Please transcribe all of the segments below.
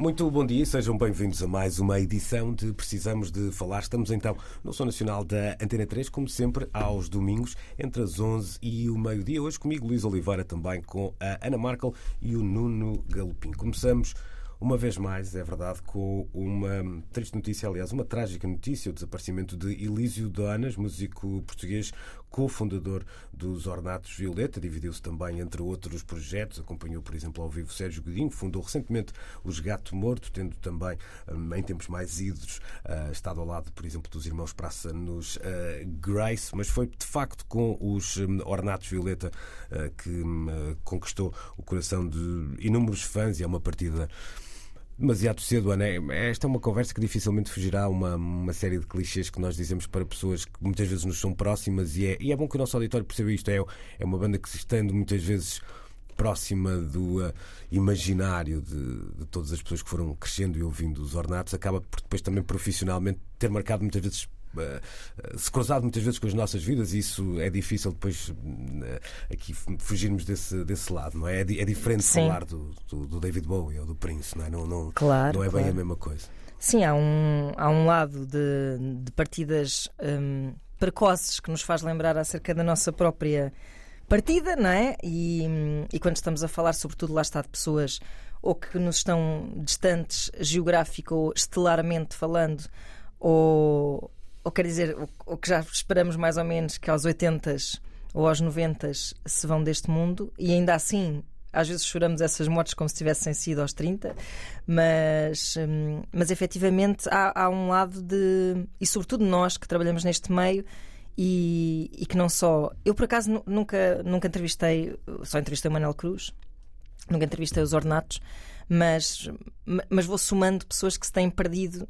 Muito bom dia sejam bem-vindos a mais uma edição de Precisamos de Falar. Estamos então no Som Nacional da Antena 3, como sempre, aos domingos, entre as 11 e o meio-dia. Hoje comigo, Luís Oliveira, também com a Ana Markel e o Nuno Galopim. Começamos uma vez mais, é verdade, com uma triste notícia, aliás, uma trágica notícia, o desaparecimento de Elísio Donas, músico português, cofundador dos Ornatos Violeta, dividiu-se também entre outros projetos, acompanhou, por exemplo, ao vivo Sérgio Godinho, fundou recentemente os Gato Morto, tendo também, hum, em tempos mais idos, uh, estado ao lado, por exemplo, dos irmãos Praça nos uh, Grace, mas foi de facto com os um, Ornatos Violeta uh, que um, conquistou o coração de inúmeros fãs e é uma partida demasiado cedo, Ana. Esta é uma conversa que dificilmente fugirá a uma, uma série de clichês que nós dizemos para pessoas que muitas vezes nos são próximas e é, e é bom que o nosso auditório perceba isto. É, é uma banda que estando muitas vezes próxima do uh, imaginário de, de, todas as pessoas que foram crescendo e ouvindo os ornatos, acaba por depois também profissionalmente ter marcado muitas vezes se cruzado muitas vezes com as nossas vidas e isso é difícil depois eh, aqui fugirmos desse, desse lado, não é? É, é diferente Sim. falar do, do, do, David Bowie ou do Prince, não é? Não, não, claro, não é claro. bem a mesma coisa. Sim, há um, há um lado de, de partidas um, precoces que nos faz lembrar acerca da nossa própria partida, não é? E, e quando estamos a falar, sobretudo, lá está de pessoas ou que nos estão distantes geográfico ou estelarmente falando, ou, ou quer dizer, o, que já esperamos mais ou menos que aos 80 ou aos 90 se vão deste mundo, e ainda assim às vezes choramos essas mortes como se tivessem sido aos 30, mas, hum, mas efetivamente há, há, um lado de. E sobretudo nós que trabalhamos neste meio e, e que não só. Eu por acaso nunca, nunca entrevistei, só entrevistei o Manuel Cruz, nunca entrevistei os Ornatos, mas, mas vou somando pessoas que se têm perdido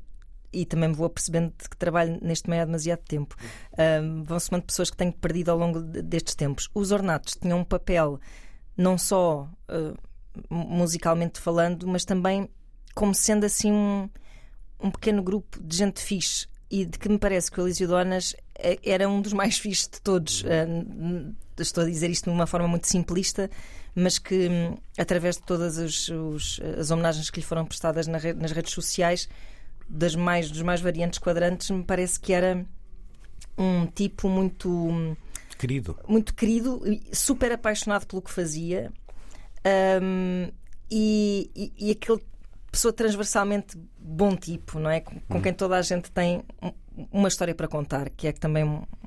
e também me vou apercebendo que trabalho neste meio há demasiado tempo. Um, vão somando pessoas que tenho perdido ao longo destes tempos. Os ornatos tinham um papel não só uh, musicalmente falando, mas também como sendo assim um, um pequeno grupo de gente fixe e de que me parece que o Elísio Donas é, era um dos mais fixes de todos. Uh, estou a dizer isto de uma forma muito simplista, mas que hum, através de todas as, os, as homenagens que lhe foram prestadas nas redes sociais das mais, dos mais variantes quadrantes, me parece que era um tipo muito querido, muito querido, super apaixonado pelo que fazia um, e, e, e, aquele pessoa transversalmente bom tipo, não é? Com, com hum. quem toda a gente tem uma história para contar, que é também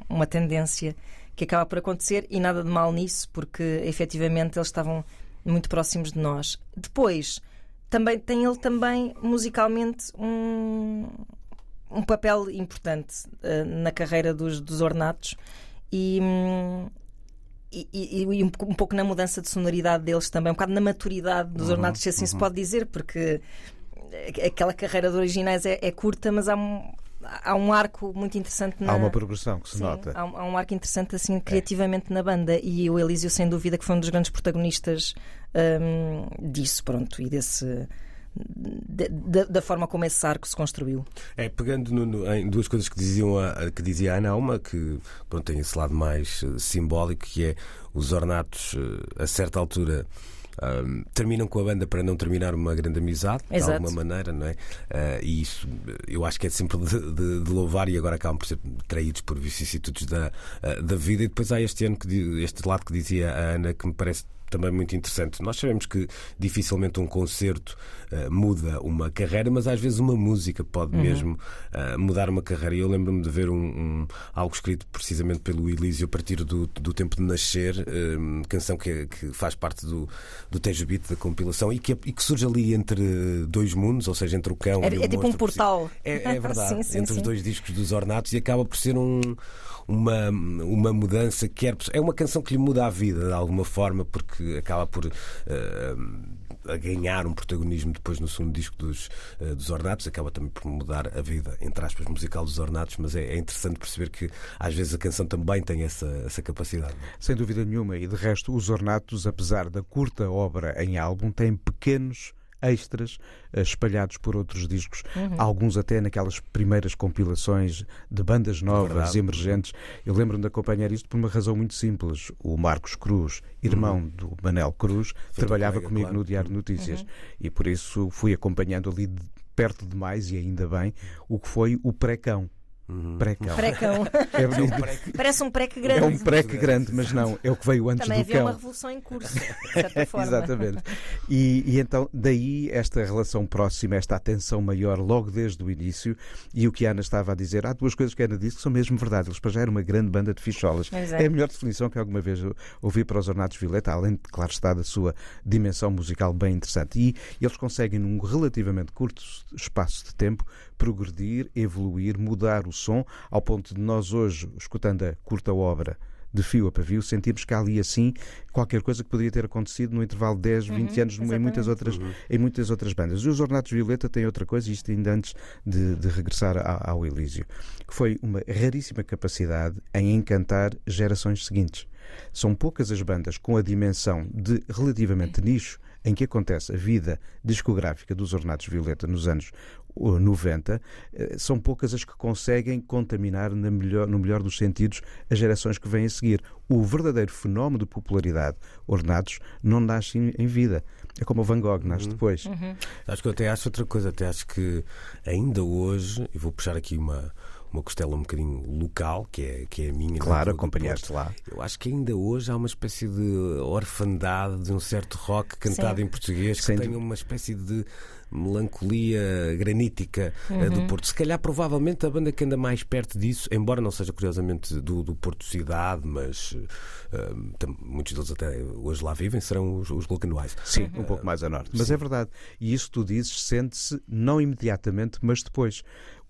uma tendência que acaba por acontecer e nada de mal nisso, porque efetivamente eles estavam muito próximos de nós. Depois também tem ele também musicalmente um, um papel importante uh, na carreira dos, dos Ornatos e, e, e, e um, um, pouco na mudança de sonoridade deles também, um bocado na maturidade dos uhum, Ornatos, se assim uhum. se pode dizer, porque aquela carreira de originais é, é curta, mas há um, há um arco muito interessante na... Há uma progressão que se Sim, nota. Há um, há um, arco interessante assim criativamente é. na banda e o Elísio sem dúvida que foi um dos grandes protagonistas um, disso, pronto, e desse da, da, forma como esse arco se construiu. É, pegando no, no, em duas coisas que, diziam a, que dizia a Ana, uma que pronto, tem esse lado mais uh, simbólico, que é os ornatos, uh, a certa altura. Um, terminam com a banda para não terminar uma grande amizade, Exato. de alguma maneira, não é? Uh, e isso eu acho que é sempre de, de, de, louvar e agora acabam por ser traídos por vicissitudes da, uh, da vida. E depois há este ano, que, este lado que dizia a Ana, que me parece também muito interessante. Nós sabemos que dificilmente um concerto uh, muda uma carreira, mas às vezes uma música pode uhum. mesmo uh, mudar uma carreira. Eu lembro-me de ver um, um, algo escrito precisamente pelo Elísio a partir do, do tempo de nascer, uh, canção que, que, faz parte do, do Tejo Beat da compilação e que, e que surge ali entre dois mundos, ou seja, entre o cão é, e o É tipo um portal. É, é verdade, sim, sim, entre sim. os dois discos dos Ornatos e acaba por ser um uma, uma mudança, quer. É uma canção que lhe muda a vida de alguma forma, porque acaba por. Uh, a ganhar um protagonismo depois no segundo disco dos, uh, dos Ornatos, acaba também por mudar a vida, entre aspas, musical dos Ornatos, mas é, é interessante perceber que às vezes a canção também tem essa, essa capacidade. Sem dúvida nenhuma, e de resto, os Ornatos, apesar da curta obra em álbum, têm pequenos extras uh, espalhados por outros discos, uhum. alguns até naquelas primeiras compilações de bandas novas, emergentes. Eu lembro-me de acompanhar isto por uma razão muito simples. O Marcos Cruz, irmão uhum. do Manel Cruz, Foi trabalhava colega, comigo claro. no Diário de Notícias uhum. e por isso fui acompanhando ali de perto demais, e ainda bem, o que foi o pré-cão. Uhum. Precão. Precão. É, um Parece um preque grande. É um preque grande, mas não, é o que veio antes Também do cão. Também havia uma revolução em curso, de certa forma. Exatamente. E, e, então, daí esta relação próxima, esta atenção maior logo desde o início. E o que a Ana estava a dizer, há duas coisas que a Ana disse que são mesmo verdade. Eles para já eram uma grande banda de ficholas. É. é. a melhor definição que alguma vez ouvi para os Ornatos Violeta, além de, claro está, da sua dimensão musical bem interessante. E, e eles conseguem, num relativamente curto espaço de tempo, progredir, evoluir, mudar o som, ao ponto de nós hoje, escutando a curta obra de fio a pavio, sentimos que há ali assim qualquer coisa que poderia ter acontecido no intervalo de 10, 20 uhum, anos em muitas, outras, uhum. em muitas outras bandas. E os Ornatos Violeta têm outra coisa, isto ainda antes de, de regressar ao, ao Elísio, que foi uma raríssima capacidade em encantar gerações seguintes. São poucas as bandas com a dimensão de relativamente nicho em que acontece a vida discográfica dos Ornatos Violeta nos anos 90, eh, são poucas as que conseguem contaminar, melhor, no melhor dos sentidos, as gerações que vêm a seguir. O verdadeiro fenómeno de popularidade ornados não nasce em vida. É como o Van Gogh, nasce uhum. depois. Uhum. Acho que eu até acho outra coisa, até acho que ainda hoje, e vou puxar aqui uma, uma costela um bocadinho local, que é, que é a minha. Claro, acompanhaste lá. Eu acho que ainda hoje há uma espécie de orfandade de um certo rock cantado Sim. em português que Sem tem uma espécie de melancolia granítica uhum. do Porto. Se calhar, provavelmente, a banda que anda mais perto disso, embora não seja curiosamente do, do Porto Cidade, mas uh, muitos deles até hoje lá vivem, serão os, os Locanoais. Sim, um pouco mais a norte. Mas sim. é verdade. E isso tu dizes, sente-se não imediatamente, mas depois.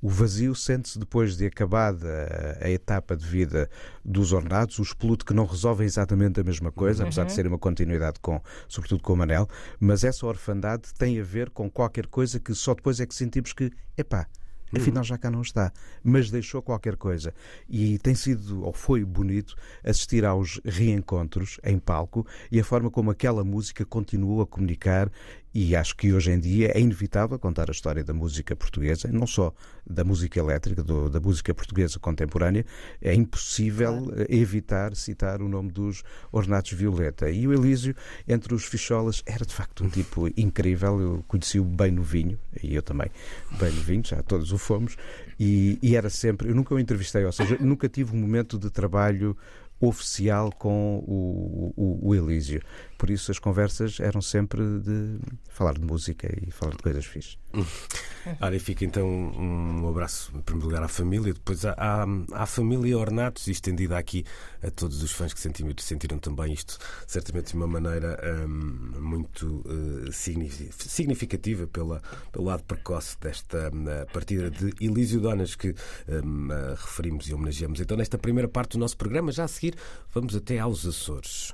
O vazio sente-se depois de acabada a etapa de vida dos ornados, os Pluto que não resolvem exatamente a mesma coisa, uhum. apesar de ser uma continuidade com, sobretudo com o Manel, mas essa orfandade tem a ver com qualquer coisa que só depois é que sentimos que, epá, afinal já cá não está, mas deixou qualquer coisa. E tem sido, ou foi bonito, assistir aos reencontros em palco e a forma como aquela música continuou a comunicar e acho que hoje em dia é inevitável contar a história da música portuguesa, não só da música elétrica, do, da música portuguesa contemporânea. É impossível claro. Eh, evitar citar o nome dos Ornatos Violeta. E o Elísio, entre os ficholas, era de facto um tipo incrível. Eu conheci-o bem no vinho, e eu também, bem no vinho, já todos o fomos. E, e era sempre, eu nunca o entrevistei, ou seja, nunca tive um momento de trabalho oficial com o, o, o Elísio. Por isso as conversas eram sempre de falar de música e falar de coisas fixas. Ora, e fica então um abraço, em primeiro lugar, à família, depois à, à, à família Ornatos estendida aqui a todos os fãs que sentiram, sentiram também isto, certamente de uma maneira um, muito uh, significativa pela, pelo lado precoce desta um, partida de Elísio Donas que um, uh, referimos e homenageamos. Então, nesta primeira parte do nosso programa, já a seguir, vamos até aos Açores.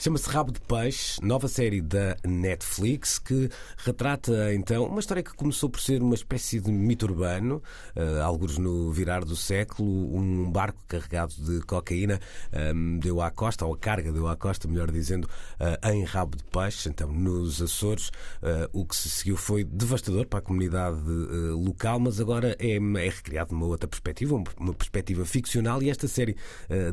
Chama-se Rabo de Peixe, nova série da Netflix que retrata então uma história que começou por ser uma espécie de mito urbano, uh, alguns no virar do século, um barco carregado de cocaína um, ehm, deu à costa, ou a carga deu à costa, melhor dizendo, uh, em Rabo de Peixe, então nos Açores. Uh, o que se seguiu foi devastador para a comunidade local, mas agora é, é recriado numa outra perspectiva, uma perspectiva ficcional, e esta série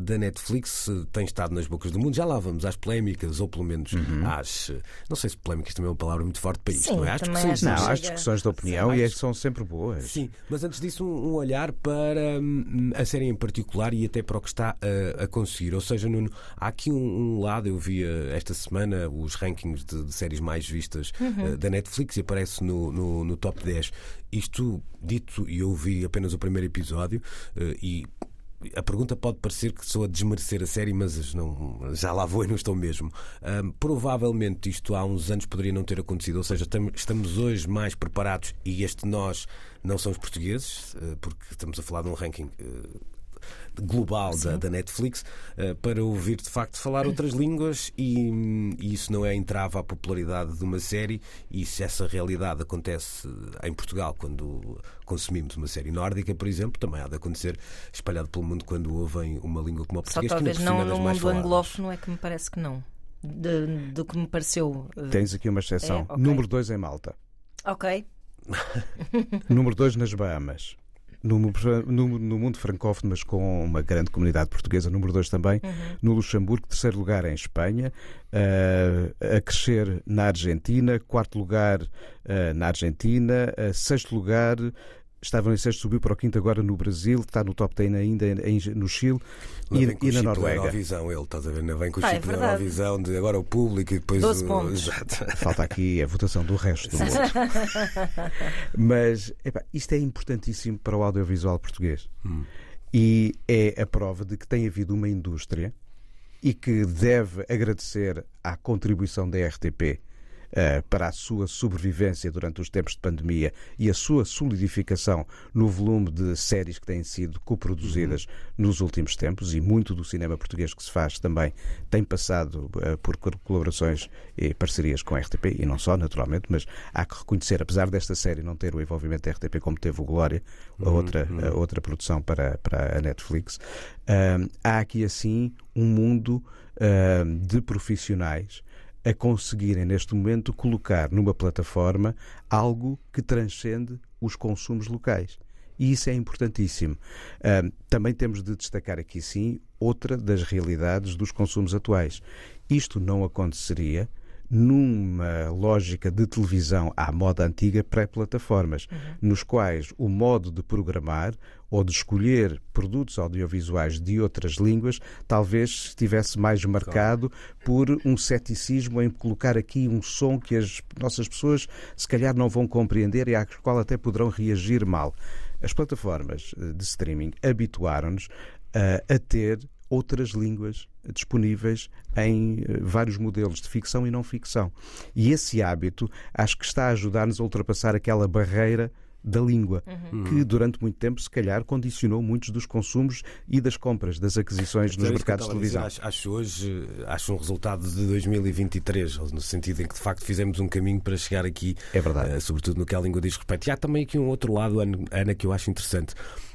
da Netflix tem estado nas bocas do mundo. Já lá vamos às polémicas, ou pelo menos uhum. às. Não sei se polémicas também é uma palavra muito forte para isto, Sim, não é? Às discussões, não, às discussões de opinião e são sempre boas. Sim, mas antes disso, um, um olhar para hum, a série em particular e até para o que está a, a conseguir. Ou seja, Nuno, há aqui um, um, lado, eu vi esta semana os rankings de, de séries mais vistas uhum. uh, da Netflix e aparece no, no, no top 10. Isto dito, e eu vi apenas o primeiro episódio uh, e a pergunta pode parecer que sou a desmerecer a série, mas não, já lá vou e não estou mesmo. Um, provavelmente isto há uns anos poderia não ter acontecido, ou seja, estamos hoje mais preparados e este nós não são os portugueses, eh, porque estamos a falar de um ranking eh, global da, da, Netflix uh, para ouvir de facto falar outras línguas e, e, isso não é entrava à popularidade de uma série e se essa realidade acontece em Portugal quando consumimos uma série nórdica, por exemplo, também há de acontecer espalhado pelo mundo quando ouvem uma língua como a português. Só talvez que não no mundo anglófono é que me parece que não. De, do que me pareceu. Eh, Tens aqui uma exceção. É? Okay. Número 2 em Malta. Ok. Número 2 nas Bahamas no, no, no, mundo francófono, mas com uma grande comunidade portuguesa, número 2 também, uhum. no Luxemburgo, terceiro lugar em Espanha, uh, a crescer na Argentina, quarto lugar uh, na Argentina, uh, sexto lugar estava em sexto, subiu para o quinto agora no Brasil, está no top 10 ainda em, no Chile e, e na Noruega. Eurovisão, ele, estás a ver? Ainda vem com o ah, chip é da Eurovisão, de agora o público e depois 12 o. Pontos. Falta aqui a votação do resto do mundo. Mas epá, isto é importantíssimo para o audiovisual português. Hum. E é a prova de que tem havido uma indústria e que deve agradecer à contribuição da RTP para a sua sobrevivência durante os tempos de pandemia e a sua solidificação no volume de séries que têm sido coproduzidas uhum. nos últimos tempos e muito do cinema português que se faz também tem passado uh, por colaborações e parcerias com a RTP e não só, naturalmente, mas há que reconhecer, apesar desta série não ter o envolvimento da RTP como teve o Glória, a uhum, outra, uhum. a outra produção para, para a Netflix, uh, há aqui assim um mundo de profissionais a conseguirem, neste momento, colocar numa plataforma algo que transcende os consumos locais. E isso é importantíssimo. Também temos de destacar aqui, sim, outra das realidades dos consumos atuais. Isto não aconteceria numa lógica de televisão à moda antiga pré-plataformas, uhum. nos quais o modo de programar ou de escolher produtos audiovisuais de outras línguas talvez estivesse mais marcado por um ceticismo em colocar aqui um som que as nossas pessoas se calhar não vão compreender e à qual até poderão reagir mal. As plataformas eh, de streaming habituaram-nos uh, a ter outras línguas disponíveis em eh, vários modelos de ficção e não ficção. E esse hábito acho que está a ajudar-nos a ultrapassar aquela barreira da língua, uhum. que durante muito tempo, se calhar, condicionou muitos dos consumos e das compras, das aquisições nos mercados de televisão. Dizer, acho, acho, hoje acho um resultado de 2023, no sentido em que de facto fizemos um caminho para chegar aqui, é verdade. Uh, sobretudo no que a língua diz respeito. E há também aqui um outro lado, Ana, que eu acho interessante.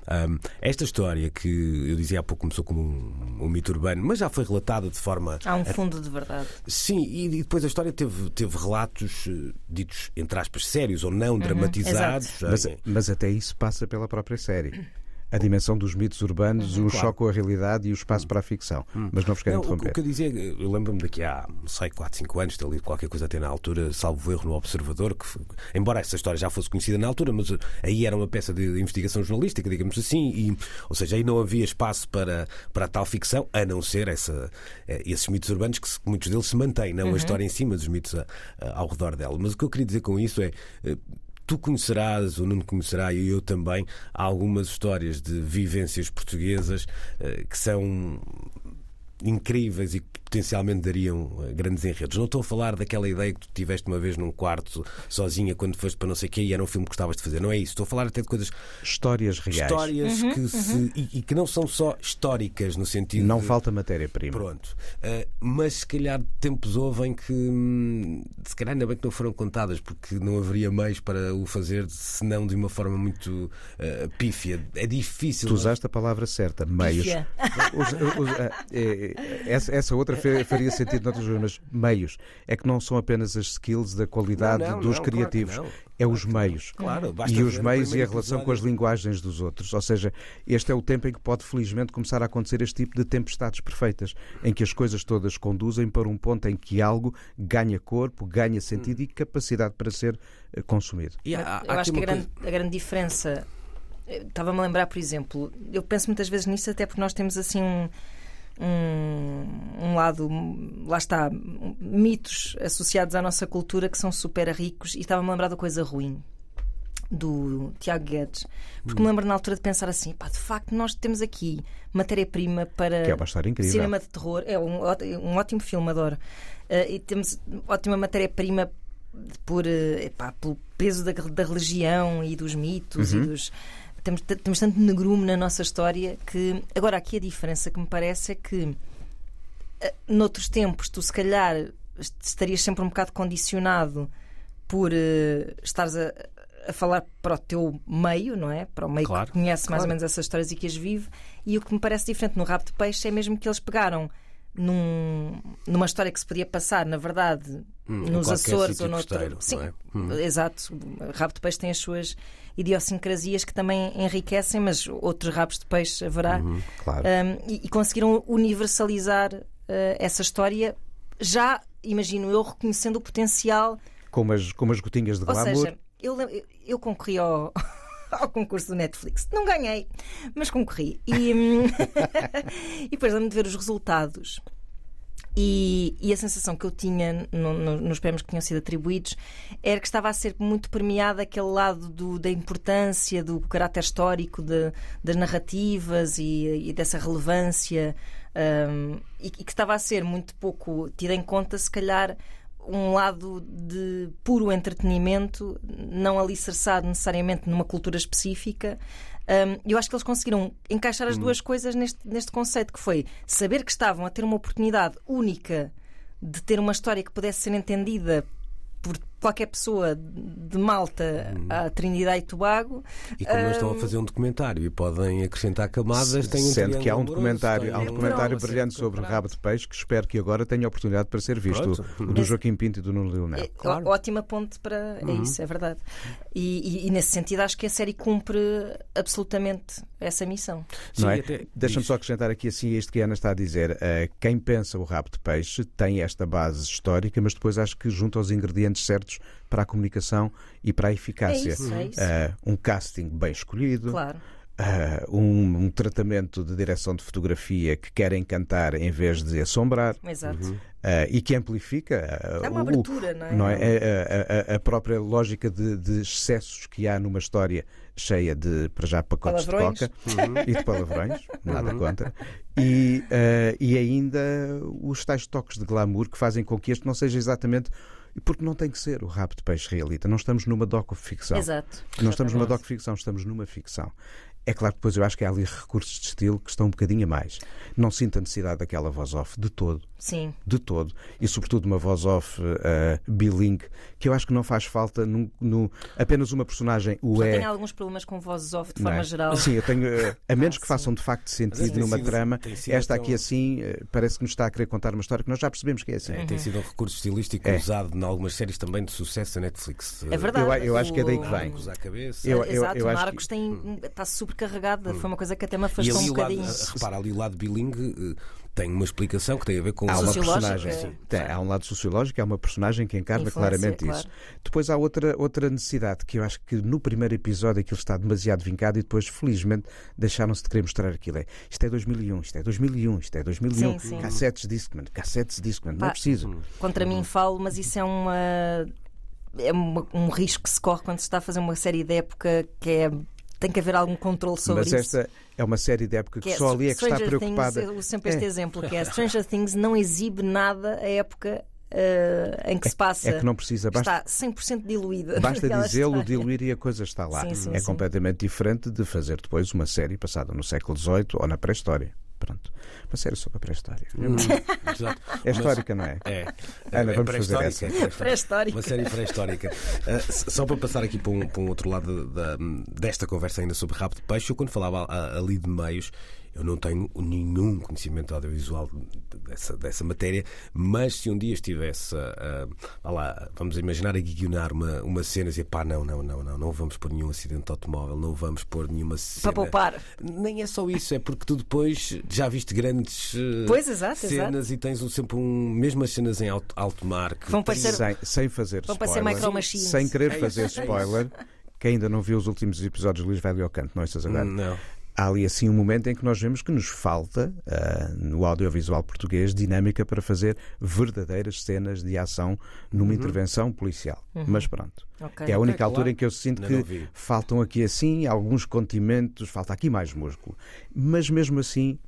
Um, esta história que eu dizia há pouco começou como um, um, mito urbano, mas já foi relatada de forma. Há um fundo de verdade. Sim, e, e depois a história teve, teve relatos uh, ditos, entre aspas, sérios ou não, uhum, dramatizados. Mas, mas até isso passa pela própria série a dimensão dos mitos urbanos, uhum, o claro. choque com a realidade e o espaço para a ficção. Uhum. Mas não vos quero não, interromper. O, que eu dizia, eu lembro-me daqui há, não sei, 4, 5 anos, ter lido qualquer coisa até na altura, salvo erro no Observador, que embora essa história já fosse conhecida na altura, mas aí era uma peça de investigação jornalística, digamos assim, e, ou seja, aí não havia espaço para, para tal ficção, a não ser essa, eh, esses mitos urbanos que muitos deles se mantêm, não uhum. a história em cima dos mitos a, a, ao redor dela. Mas o que eu queria dizer com isso é eh, tu conhecerás, ou não conhecerá, e eu também, algumas histórias de vivências portuguesas uh, que são incríveis e que potencialmente dariam eh, grandes enredos. Não estou a falar daquela ideia que tu tiveste uma vez num quarto sozinha quando foste para não sei o quê e era um filme que gostavas de fazer. Não é isso. Estou a falar até de coisas. Histórias reais. Histórias uhum, que uhum. Se, e, e, que não são só históricas no sentido. Não de... falta matéria-prima. Pronto. Uh, mas se calhar tempos houve em que. Hum, se calhar ainda bem que não foram contadas porque não haveria meios para o fazer senão de uma forma muito uh, pífia. É difícil. Tu usaste a palavra certa, meios. essa, essa outra faria sentido noutras mas meios. É que não são apenas as skills da qualidade não, não, dos não, criativos, claro é os meios. Claro, e os meios e a relação episódio. com as linguagens dos outros. Ou seja, este é o tempo em que pode felizmente começar a acontecer este tipo de tempestades perfeitas, em que as coisas todas conduzem para um ponto em que algo ganha corpo, ganha sentido hum. e capacidade para ser eh, consumido. E há, há eu acho que a grande, a grande diferença eh, Estava-me a lembrar, por exemplo, eu penso muitas vezes nisso, até porque nós temos assim um, um, um lado, lá está, mitos associados à nossa cultura que são super ricos e estava-me a lembrar da coisa ruim. do Tiago Guedes, porque me lembro na altura de pensar assim: pá, de facto, nós temos aqui matéria-prima para Que é uma história incrível. cinema de terror. É um, um ótimo filme, adoro. Eh, e temos ótima matéria-prima por, eh, epá, pelo peso da, da religião e dos mitos Uhum. e dos. Temos, temos tanto negrume na nossa história que. Agora, aqui a diferença que me parece é que eh, noutros tempos tu se calhar est- estarias sempre um bocado condicionado por eh, estares a, a falar para o teu meio, não é? Para o meio Claro, que conhece mais claro. ou menos essas histórias e que as vive. E o que me parece diferente no Rabo de Peixe é mesmo que eles pegaram num- numa história que se podia passar, na verdade, Hum, nos Açores ou noutro. costeiro, Sim, é? Hum. exato. Rabo de Peixe tem as suas idiosincrasias que também enriquecem, mas outros rabos de peixe haverá. Uhum. Claro. Um, e, e conseguiram universalizar uh, essa história, já, imagino eu, reconhecendo o potencial. Com, umas, com umas gotinhas de Ou glamour. seja, eu, eu concorri ao, ao concurso do Netflix. Não ganhei, mas concorri. E, e depois lembro de ver os resultados. E, e a sensação que eu tinha no- no- nos prémios que tinham sido atribuídos era que estava a ser muito premiado aquele lado do- da importância, do caráter histórico de- das narrativas e, e dessa relevância, hum, e, e que estava a ser muito pouco tida em conta, se calhar, um lado de puro entretenimento, não alicerçado necessariamente numa cultura específica. Um, eu acho que eles conseguiram encaixar as duas coisas neste, neste conceito, que foi saber que estavam a ter uma oportunidade única de ter uma história que pudesse ser entendida qualquer pessoa de Malta à Trinidade e Tobago. E como eles estão a Hum. fazer um documentário e podem acrescentar camadas, têm um Sendo que há um documentário, há um documentário brilhante sobre rabo de peixe que espero que agora tenha oportunidade para ser visto. Pronto. O, do Joaquim Pinto e do Nuno Leonel. É, claro. Ótima ponte para. É isso, é verdade. E, e- e nesse sentido acho que a série cumpre absolutamente essa missão. Sim, não é? até Deixa-me só acrescentar aqui assim isto que a Ana está a dizer. Eh, quem pensa o rabo de peixe tem esta base histórica, mas depois acho que junta os ingredientes certos para a comunicação e para a eficácia. É isso, é isso. Eh, um casting bem escolhido, Claro. eh, um, um tratamento de direção de fotografia que quer encantar em vez de assombrar. Exato. eh, e que amplifica É uma o- abertura, não é? não é? A, a- a- a própria lógica de, de excessos que há numa história cheia de, para já, pacotes Palavrões. de coca e de palavrões, nada contra, e, e ainda os tais toques de glamour que fazem com que este não seja exatamente. Porque não tem que ser o rabo de peixe realita. Não estamos numa docu-ficção. Exato. Não estamos numa docu-ficção, estamos numa ficção. É claro que depois eu acho que há ali recursos de estilo que estão um bocadinho a mais. Não sinto a necessidade daquela voz off de todo Sim. de todo. E, sobretudo, uma voz off uh, bilingue, que eu acho que não faz falta no, no- apenas uma personagem o Já é. tenho alguns problemas com vozes off de não forma é? geral. Sim, eu tenho. uh, a menos Ah, que sim. façam de facto sentido tem numa sido- trama, tem esta tão- aqui assim uh, parece que nos está a querer contar uma história que nós já percebemos que é assim. É, tem sido um recurso estilístico É. usado em algumas séries também de sucesso da Netflix. É verdade. Eu- eu acho que é daí que O- vem. À cabeça. Eu- Exato, eu o acho que- tem, está supercarregada. Foi uma coisa que até me E afastou ali um o lado, bocadinho. repara, ali o lado bilingue tem uma explicação que tem a ver com Há uma personagem, sim. tem- há um lado sociológico, há uma personagem que encarna Influência, claramente claro. isso. Depois há outra, outra necessidade que eu acho que no primeiro episódio aquilo está demasiado vincado e depois, felizmente, deixaram-se de querer mostrar aquilo. É, isto é 2001, isto é 2001, isto é 2001. Sim, sim. Cassetes Discman, cassetes Discman, não Pá, é preciso. Contra mim falo, mas isso é uma. É um risco que se corre quando se está a fazer uma série de época que é. Tem que haver algum controle sobre Mas isso. esta é uma série de época que, Que só ali é que está Stranger preocupada. Things, eu uso sempre este É. exemplo, que é Stranger Things não exibe nada a época eh, em que se passa. É que não precisa, basta, Está 100% diluída. basta dizê-lo, diluir e a coisa está lá. Sim, sim, é sim. completamente diferente de fazer depois uma série passada no século XVIII ou na pré-história. Pronto. Uma série sobre a pré-história. Hum, exato. É histórica, não é? É. Ana, É vamos fazer pré-histórica, essa. é pré-histórica. Uma série pré-histórica. Ah, s- só para passar aqui para um, para um outro lado da- desta conversa ainda sobre rabo de peixe, eu quando falava a- ali de meios, eu não tenho nenhum conhecimento audiovisual dessa, dessa matéria, mas se um dia estivesse a, a- lá, vamos imaginar a guionar uma, uma cena e dizer pá, não, não, não, não, não vamos pôr nenhum acidente de automóvel, não vamos pôr nenhuma cena. Para poupar. Nem é só isso, é porque tu depois já viste grandes eh, Pois, exato, cenas e tens um- sempre um, mesmo as cenas em alto, alto mar que Vão parecer- Sem, sem fazer Vão parecer spoiler. micro machines. Sem querer É fazer é spoiler. Quem ainda não viu os últimos episódios de Luís Velho ao Canto, não ouças agora. Não. Há ali assim um momento em que nós vemos que nos falta, uh, no audiovisual português, dinâmica para fazer verdadeiras cenas de ação numa uhum. intervenção policial. Uhum. Mas pronto. Okay. É a única altura claro. em que eu sinto que faltam aqui assim alguns contimentos, falta aqui mais músculo. Mas mesmo assim,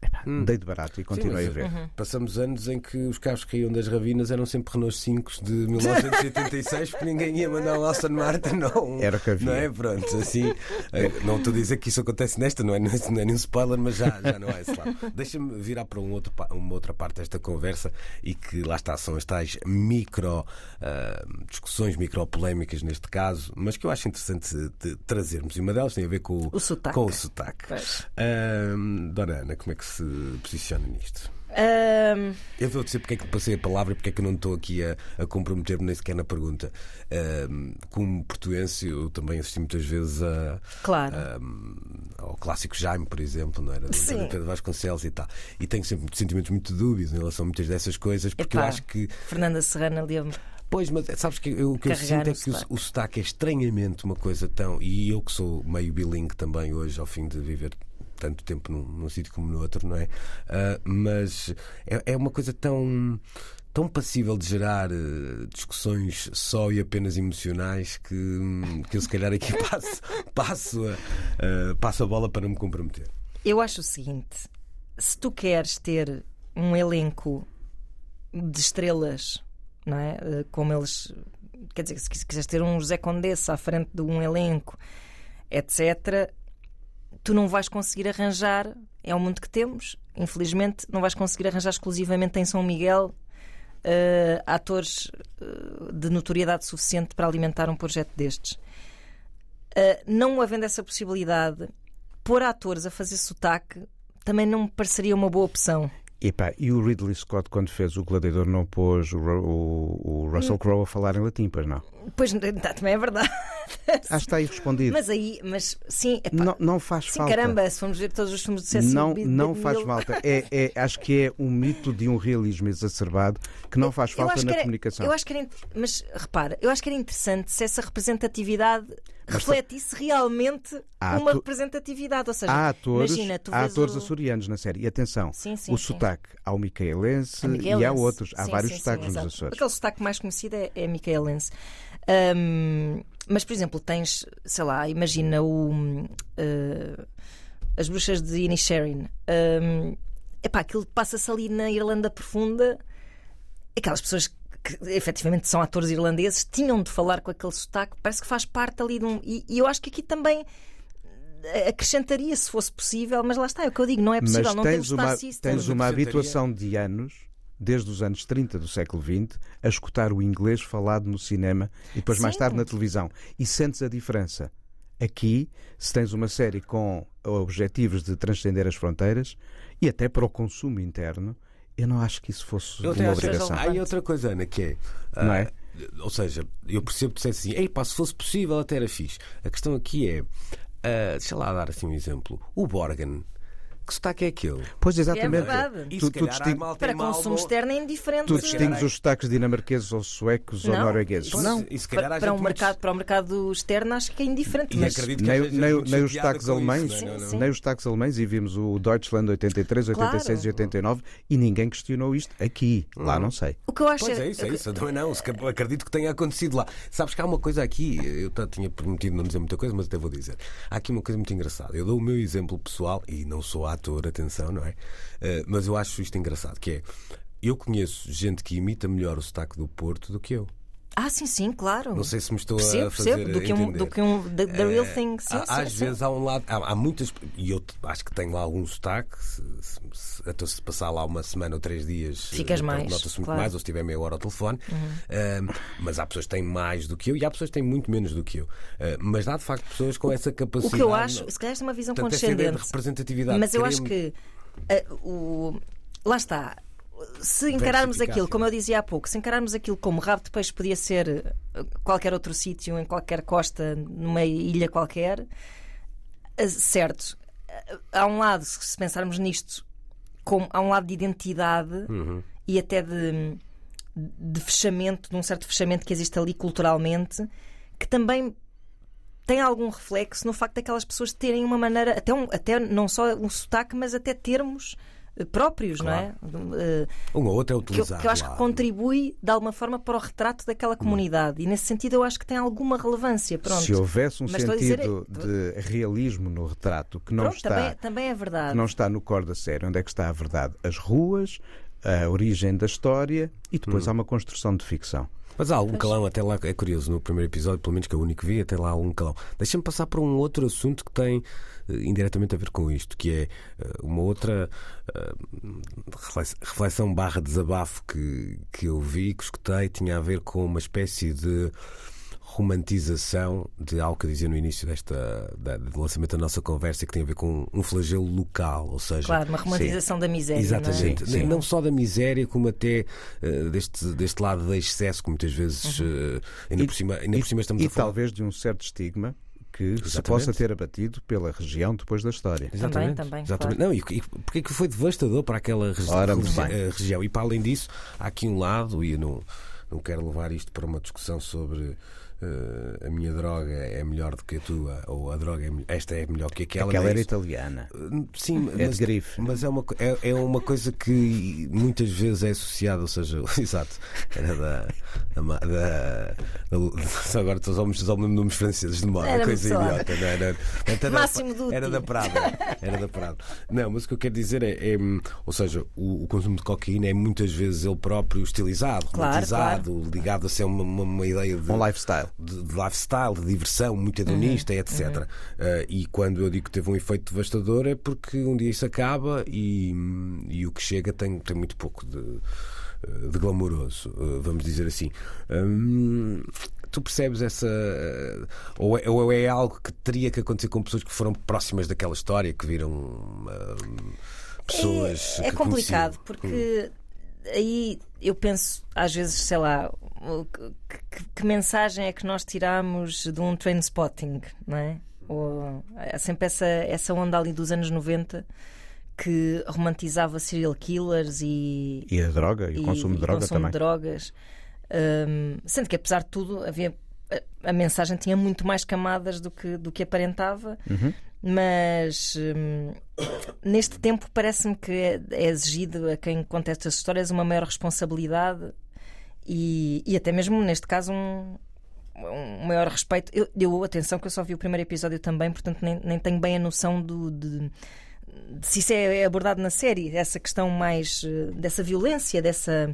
Epá, hum. Dei de barato e continuei Sim, a ver. Uhum. Passamos anos em que os carros que caíam das ravinas eram sempre Renault 5 de 1986 porque ninguém ia mandar um Aston Martin não. Era o que havia. Não é? Pronto, assim. Eh, não estou a dizer que isso acontece nesta, não é, não é nenhum spoiler, mas já, já não é esse lado. Deixa-me virar para um outro, uma outra parte desta conversa e que lá está, são as tais micro uh, discussões, micro polémicas neste caso, mas que eu acho interessante de trazermos. E uma delas tem a ver com o sotaque. Com o sotaque. Uh, Dona Ana, como é que se posiciona nisto? Um... Eu vou dizer porque é que passei a palavra e porque é que eu não estou aqui a, a comprometer-me nem sequer na pergunta. Um, como portuense, eu também assisti muitas vezes a, claro. ao clássico Jaime, por exemplo, não era? Sim. Pedro Vasconcelos e tal. E tenho sempre sentimentos muito dúbios em relação a muitas dessas coisas, porque Epá, eu acho que. Fernanda Serrana leu-me. Pois, mas sabes que eu, o que eu sinto é que o, o sotaque é estranhamente uma coisa tão. E eu que sou meio bilingue também hoje, ao fim de viver tanto tempo num, num sítio como no outro, não é? Uh, mas é, é uma coisa tão tão passível de gerar uh, discussões só e apenas emocionais que, que eu se calhar aqui passo, passo, a, uh, passo a bola para não me comprometer. Eu acho o seguinte: se tu queres ter um elenco de estrelas, não é? Uh, como eles. Quer dizer, se quiseres ter um José Condessa à frente de um elenco, etc., tu não vais conseguir arranjar, é o mundo que temos, infelizmente, não vais conseguir arranjar exclusivamente em São Miguel uh, atores uh, de notoriedade suficiente para alimentar um projeto destes. Uh, não havendo essa possibilidade, pôr atores a fazer sotaque também não me pareceria uma boa opção. Epá, e o Ridley Scott, quando fez o Gladiador, não pôs o, o, o Russell hum. Crowe a falar em latim, pois não? Pois também é verdade. Ah, está aí respondido. Mas aí, mas sim, epá, não, não faz sim, falta. caramba, se formos ver todos os filmes de Cecil Não, B. não faz falta. É, é, acho que é um mito de um realismo exacerbado que não faz falta na era, comunicação. Eu acho que era, mas repara, eu acho que era interessante se essa representatividade refletisse realmente uma representatividade. Ou seja, há atores, imagina, há atores o... açorianos na série. E atenção, sim, sim, o sim. sotaque ao micaelense, e há outros. Há vários sotaques nos Açores. Aquele sotaque mais conhecido é, é micaelense. Um, mas, por exemplo, tens, sei lá, imagina o. Uh, as bruxas de Inisherin. Um, epá, aquilo passa-se ali na Irlanda Profunda. Aquelas pessoas que efetivamente são atores irlandeses tinham de falar com aquele sotaque. Parece que faz parte ali de um. E, e eu acho que aqui também acrescentaria se fosse possível, mas lá está, é o que eu digo, não é possível, mas não tens uma, Tens uma habituação de anos desde os anos 30 do século XX, a escutar o inglês falado no cinema e depois Sim. mais tarde na televisão. E sentes a diferença. Aqui, se tens uma série com objetivos de transcender as fronteiras e até para o consumo interno, eu não acho que isso fosse eu uma obrigação. Há outra coisa, Ana, que é. Não é? Uh, ou seja, eu percebo que disseste assim, Ei, pá, se fosse possível até era fixe. A questão aqui é, uh, deixa lá dar assim um exemplo. O Borgen que sotaque é aquele? Pois, exatamente. É verdade. Tu, tu disting... Para consumo externo é indiferente. Tu distingues os sotaques dinamarqueses ou suecos não. ou noruegueses? não. Para, para, um mercado, para o mercado externo acho que é indiferente. E mas... acredito que nem, nem, nem os sotaques alemães, isso, não, não, nem os sotaques alemães, e vimos o Deutschland 83, 86 claro. e 89, e ninguém questionou isto aqui. Lá uhum. não sei. O que eu acho pois é, isso, é isso. Também não. Acredito que tenha acontecido lá. Sabes que há uma coisa aqui, eu tinha prometido não dizer muita coisa, mas até vou dizer. Há aqui uma coisa muito engraçada. Eu dou o meu exemplo pessoal, e não sou ator, atenção, não é? Uh, mas eu acho isto engraçado, que é eu conheço gente que imita melhor o sotaque do Porto do que eu. Ah, sim, sim, claro. Não sei se me estou percebo, a fazer percebo, do que um, do que um the, the real thing. Sim, há, sim, às sim. vezes há um lado, há, há, muitas, e eu acho que tenho lá algum sotaque. Se, se, se, então, se passar lá uma semana ou três dias, ficas mais. Nota-se muito claro. mais, ou se tiver meia hora ao telefone. Uhum. Uh, mas há pessoas que têm mais do que eu e há pessoas que têm muito menos do que eu. Uh, mas há de facto pessoas com essa capacidade. O que eu acho, se calhar é uma visão Portanto, condescendente. de representatividade. Mas eu acho que uh, o... lá está se encararmos aquilo, como eu dizia há pouco, se encararmos aquilo como rabo de peixe podia ser eh, qualquer outro sítio, em qualquer costa, numa ilha qualquer, eh, certo. Há um lado, se pensarmos nisto, como, há um lado de identidade uhum. e até de, de fechamento, de um certo fechamento que existe ali culturalmente, que também tem algum reflexo no facto daquelas pessoas terem uma maneira, até, um, até não só um sotaque, mas até termos eh, próprios, Claro. não é? Uh, Uma ou outra é que, eu, utilizada. que eu acho que contribui de alguma forma para o retrato daquela comunidade. E nesse sentido eu acho que tem alguma relevância. Pronto. Se houvesse um Mas a dizer- sentido de realismo no retrato que não, Pronto, está, também, também é verdade. que não está no core da série, onde é que está a verdade? As ruas, a origem da história e depois Hum. há uma construção de ficção. Mas há algum calão, até lá, é curioso, no primeiro episódio, pelo menos que é o único que vi, até lá há algum calão. Deixa-me passar para um outro assunto que tem eh, indiretamente a ver com isto, que é eh, uma outra reflex- reflexão barra desabafo que, que eu vi, que escutei, tinha a ver com uma espécie de romantização de algo que eu dizia no início desta, da, do lançamento da nossa conversa, que tem a ver com um flagelo local, ou seja, Claro, uma romantização da miséria. Exatamente. Não é? Sim. Não só da miséria, como até eh, deste, deste lado da excesso, que muitas vezes eh, ainda, E- por cima, ainda por cima estamos e a falar. talvez de um certo estigma que se Exatamente. possa ter abatido pela região depois da história. Exatamente. também, Exatamente. Não, e, e porque é que foi devastador para aquela regi- Ora, regi- bem. eh, região. E para além disso, há aqui um lado, e eu não, não quero levar isto para uma discussão sobre. Eh, a minha droga é melhor do que a tua, ou a droga é, esta é melhor que aquela. Aquela é era isso. italiana. Sim, É de mas, grife. mas é, uma, é, é uma coisa que muitas vezes é associada, ou seja, exato, era da. da, da, da agora estou só me de nomes franceses de moda, Era coisa idiota, não era? Portanto, era, Máximo Dutti. era da Prada, era da Prada. Não, mas o que eu quero dizer é, é, ou seja, o, o consumo de cocaína é muitas vezes ele próprio estilizado, Claro, romantizado, ligado a ser uma, uma, uma ideia de Um lifestyle. De, de lifestyle, de diversão, muito hedonista, Uhum. etc. Uh, e quando eu digo que teve um efeito devastador é porque um dia isso acaba e, e o que chega tem, tem muito pouco de, uh, de glamouroso, uh, vamos dizer assim. Hum, tu percebes essa. Ou é, ou é algo que teria que acontecer com pessoas que foram próximas daquela história, que viram hum, pessoas. É, é complicado, conheciam? porque aí eu penso, às vezes, sei lá, que, que- mensagem é que nós tiramos de um train spotting, não é? Ou, há sempre essa, essa onda ali dos anos 90 que romantizava serial killers e, E a droga, e o consumo de droga consumo também. de drogas. Hum, sendo que, apesar de tudo, havia, a, a mensagem tinha muito mais camadas do que, do que aparentava, Uhum. mas hum, neste tempo parece-me que é, é exigido a quem conta estas histórias uma maior responsabilidade e, e até mesmo, neste caso, um. Um maior respeito. Eu, eu, atenção, que eu só vi o primeiro episódio também, portanto, nem, nem tenho bem a noção do, de, de se isso é abordado na série, essa questão mais eh, dessa violência, dessa,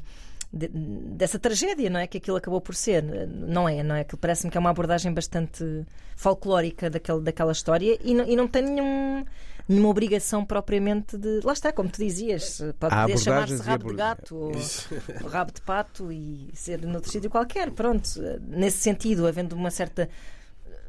de- dessa tragédia, não é? Que aquilo acabou por ser. Não é, não é? Aquilo parece-me que é uma abordagem bastante folclórica daquele, daquela história e não, e não tem nenhum, nenhuma obrigação propriamente de. Lá está, como tu dizias, pode Há poder chamar-se rabo de gato ou rabo de pato e ser noutro sítio qualquer. Pronto, nesse sentido, havendo uma certa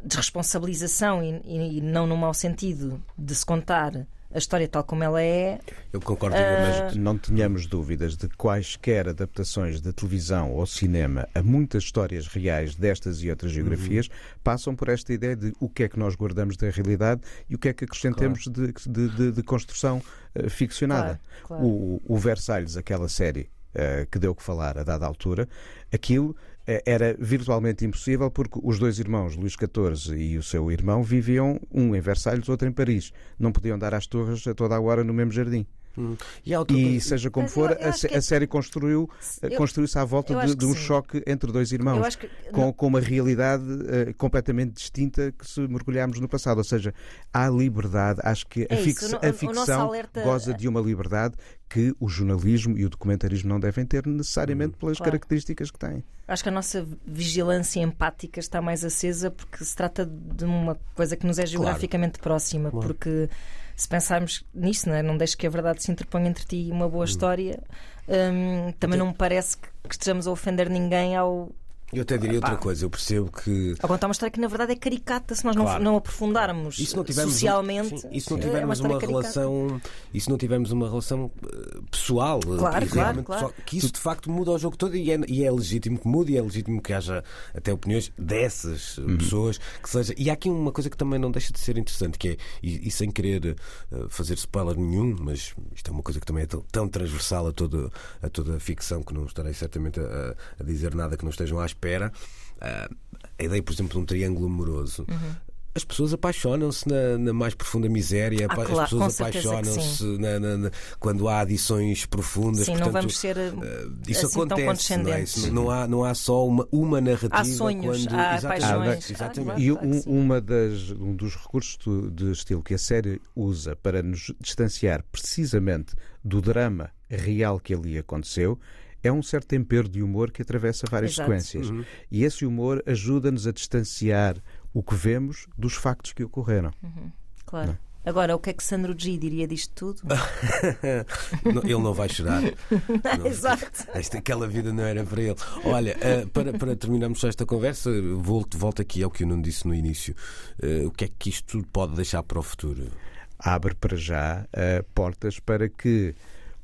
desresponsabilização e, e- e não no mau sentido de se contar a história tal como ela é, Eu concordo, Ah, mas Não tenhamos dúvidas de quaisquer adaptações de televisão ou cinema a muitas histórias reais destas e outras geografias passam por esta ideia de o que é que nós guardamos da realidade e o que é que acrescentamos de, de- de- de construção eh, ficcionada. Claro, claro. O, o Versalhes, aquela série eh, que deu que falar a dada altura, aquilo era virtualmente impossível porque os dois irmãos, Luís XIV e o seu irmão, viviam um em Versalhes, outro em Paris. Não podiam dar às torres a toda a hora no mesmo jardim. Hum, e E seja como Mas for, eu- eu a, é- a série construiu, Eu- construiu-se à volta de, de um sim. choque entre dois irmãos, que com, com uma realidade eh, completamente distinta que se mergulharmos no passado. Ou seja, há liberdade, acho que a, É isso, fix- a ficção alerta- goza de uma liberdade que o jornalismo e o documentarismo não devem ter necessariamente pelas Claro. características que têm. acho que a nossa vigilância empática está mais acesa porque se trata de uma coisa que nos é geograficamente próxima. Porque se pensarmos nisso, não, é? não deixes que a verdade se interponha entre ti e uma boa história, hum, também não me parece que que estejamos a ofender ninguém ao, Eu até diria outra coisa, eu percebo que ao contar uma história que na verdade é caricata se nós não, Claro. não aprofundarmos E se não tivermos um- socialmente. sim, e se não é tivermos história uma caricata. relação e se não tivermos uma relação eh, pessoal eh, Claro, e claro, claro. pessoal, que isso de facto muda o jogo todo e é, e é legítimo que mude e é legítimo que haja até opiniões dessas eh, Uhum. pessoas que seja e há aqui uma coisa que também não deixa de ser interessante que é e, e sem querer eh, fazer spoiler nenhum mas isto é uma coisa que também é tão, tão transversal a toda a toda a ficção que não estarei certamente a, a dizer nada que não estejam à espera Ah, a ideia por exemplo de um triângulo amoroso as pessoas apaixonam-se na, na, mais profunda miséria, ah, as claro, pessoas apaixonam-se quando há adições profundas. Sim, portanto, não vamos ser uh, isso assim acontece, não, é? isso, não, há, não há só uma, uma narrativa. Há sonhos, quando, há paixões. Ah, exatamente. Ah, e um, uma das, um dos recursos de estilo que a série usa para nos distanciar precisamente do drama real que ali aconteceu é um certo tempero de humor que atravessa várias Exato. sequências. Uhum. E esse humor ajuda-nos a distanciar o que vemos dos factos que ocorreram. Uhum. Claro. Não. Agora, o que é que Sandro G diria disto tudo? ele não vai chorar. Não, Exato. Esta, aquela vida não era para ele. Olha, uh, para, para terminarmos esta conversa, volto, volto aqui ao que eu não disse no início. Uh, o que é que isto pode deixar para o futuro? Abre para já uh, portas para que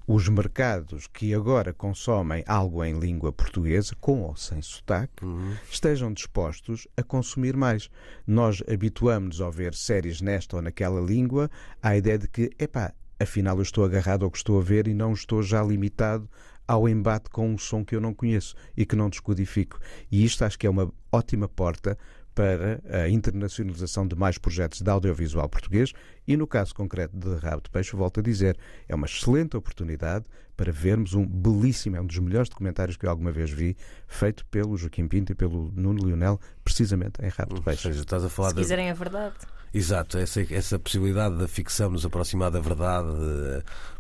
os mercados que agora consomem algo em língua portuguesa, com ou sem sotaque, uhum. estejam dispostos a consumir mais. Nós habituamos-nos a ver séries nesta ou naquela língua à ideia de que, epá, afinal eu estou agarrado ao que estou a ver e não estou já limitado ao embate com um som que eu não conheço e que não descodifico. E isto acho que é uma ótima porta para a internacionalização de mais projetos de audiovisual português e, no caso concreto de Rabo de Peixe, volto a dizer, é uma excelente oportunidade para vermos um belíssimo, é um dos melhores documentários que eu alguma vez vi, feito pelo Joaquim Pinto e pelo Nuno Lionel, precisamente em Rabo de Peixe. Ou seja, estás a falar Se de... quiserem a verdade. Exato, essa, essa possibilidade da ficção nos aproximar da verdade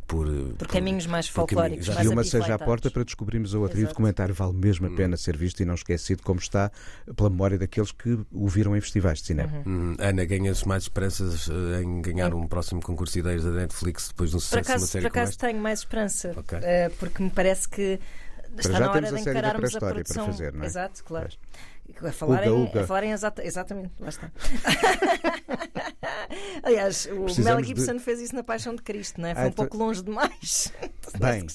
por, por caminhos mais folclóricos. e uma seja a porta para descobrirmos a outra. Exato. E o documentário vale mesmo a Hum. pena ser visto e não esquecido, como está pela memória daqueles que o viram em festivais de cinema. Uhum. Hum, Ana, ganhas mais esperanças eh, em ganhar um próximo concurso de ideias da Netflix depois de um sucesso por acaso, de uma série Por acaso tenho mais esperança, Okay. uh, porque me parece que está na hora de encararmos a produção. para fazer, não é? Exato, claro. Pois. A falar, Uga, uga. a falar em exata, exatamente, lá está. Aliás, o Precisamos Mel Gibson de- fez isso na Paixão de Cristo, não é? Foi Ah, um pouco longe demais. Bem,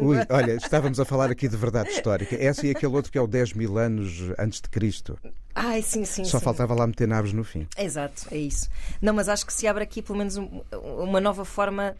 Ui, olha, estávamos a falar aqui de verdade histórica. Essa e aquele outro que é o 10 mil anos antes de Cristo. Ai, sim, sim. Só sim. faltava lá meter naves no fim. Exato, é isso. Não, mas acho que se abre aqui pelo menos um- uma nova forma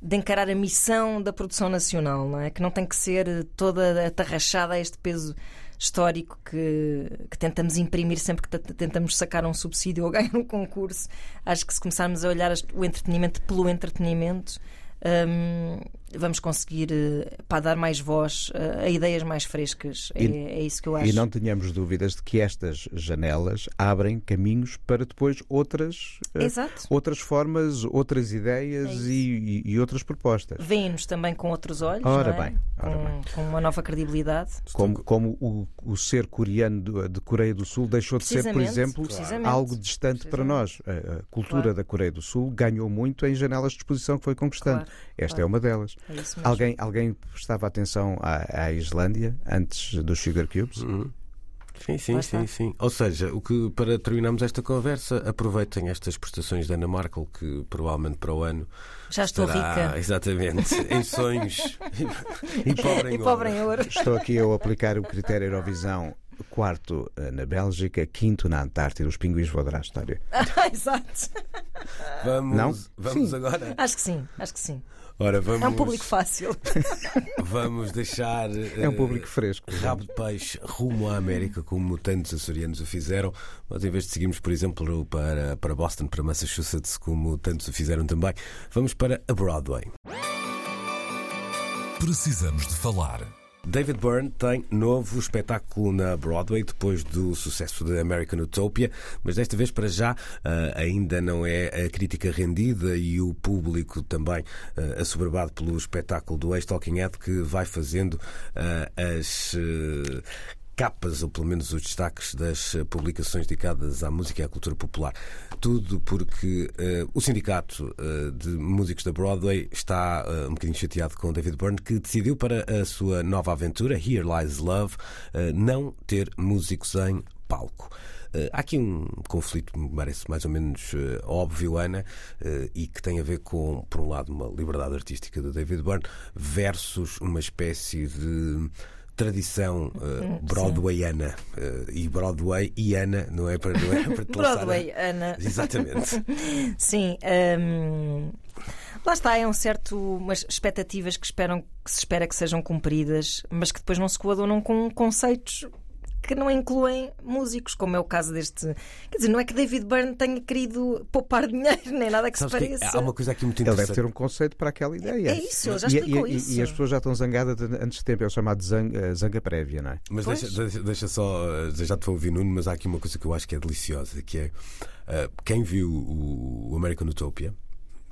de encarar a missão da produção nacional, não é? Que não tem que ser eh, toda atarrachada a este peso histórico que, que tentamos imprimir sempre que tentamos sacar um subsídio ou ganhar um concurso. Acho que se começarmos a olhar o entretenimento pelo entretenimento, hum, vamos conseguir eh, pá, dar mais voz eh, a ideias mais frescas. É, E- é isso que eu acho. E não tenhamos dúvidas de que estas janelas abrem caminhos para depois outras, eh, Exato. outras formas, outras ideias É e, e- outras propostas. Vêem-nos também com outros olhos, Ora é? bem, ora com, bem. com uma nova credibilidade. Como, como o, o ser coreano do- de Coreia do Sul deixou de ser, por exemplo, algo distante para nós. A, a cultura Claro. da Coreia do Sul ganhou muito em janelas de exposição que foi conquistando. Claro, Esta claro. é uma delas. É. Alguém, alguém prestava atenção à, à Islândia antes dos Sugar Cubes? Uhum. Sim, sim, sim, sim. Ou seja, o que para terminarmos esta conversa, aproveitem estas prestações da Ana Markel, que provavelmente para o ano Já estou estará, rica. Exatamente, em sonhos e pobre em E pobre em ouro. ouro. Estou aqui a aplicar o critério Eurovisão. Quarto eh, na Bélgica, quinto na Antártida. Os pinguins vão adorar a história. Exato. Vamos, Não? vamos Sim. agora. Acho que sim, acho que sim. Ora, vamos, É um público fácil. vamos deixar É um eh, público fresco. Rabo de peixe rumo à América, como tantos açorianos o fizeram. Mas em vez de seguirmos, por exemplo, para, para Boston, para Massachusetts, como tantos o fizeram também, vamos para a Broadway. Precisamos de falar. David Byrne tem novo espetáculo na Broadway depois do sucesso de American Utopia, mas desta vez para já ah, ainda não é a crítica rendida e o público também ah, assoberbado pelo espetáculo do ex-Talking Head que vai fazendo ah, as eh, capas, ou pelo menos os destaques das eh, publicações dedicadas à música e à cultura popular. Tudo porque eh, o Sindicato eh, de Músicos da Broadway está eh, um bocadinho chateado com David Byrne, que decidiu para a sua nova aventura, Here Lies Love, não ter músicos em palco. Há aqui um conflito que me parece mais ou menos óbvio, Ana, e que tem a ver com, por um lado, uma liberdade artística do David Byrne versus uma espécie de tradição eh, broadwayana eh, e Broadway e Ana não é para, não é para te lançar a- Broadway, Ana. Exatamente. Sim. hum, lá está, é um certo. umas expectativas que esperam que se espera que sejam cumpridas, mas que depois não se coadunam com conceitos que não incluem músicos, como é o caso deste. Quer dizer, não é que David Byrne tenha querido poupar dinheiro, nem nada que Sabes se que pareça. há uma coisa aqui muito Ele interessante. deve ter um conceito para aquela ideia. É isso, ele já E- explicou e, e- isso. E as pessoas já estão zangadas de- antes de tempo, é o chamado zanga, zanga prévia, não é? Mas deixa, deixa, deixa só, eh, já te vou ouvir Nuno, mas há aqui uma coisa que eu acho que é deliciosa, que é eh, quem viu o, o American Utopia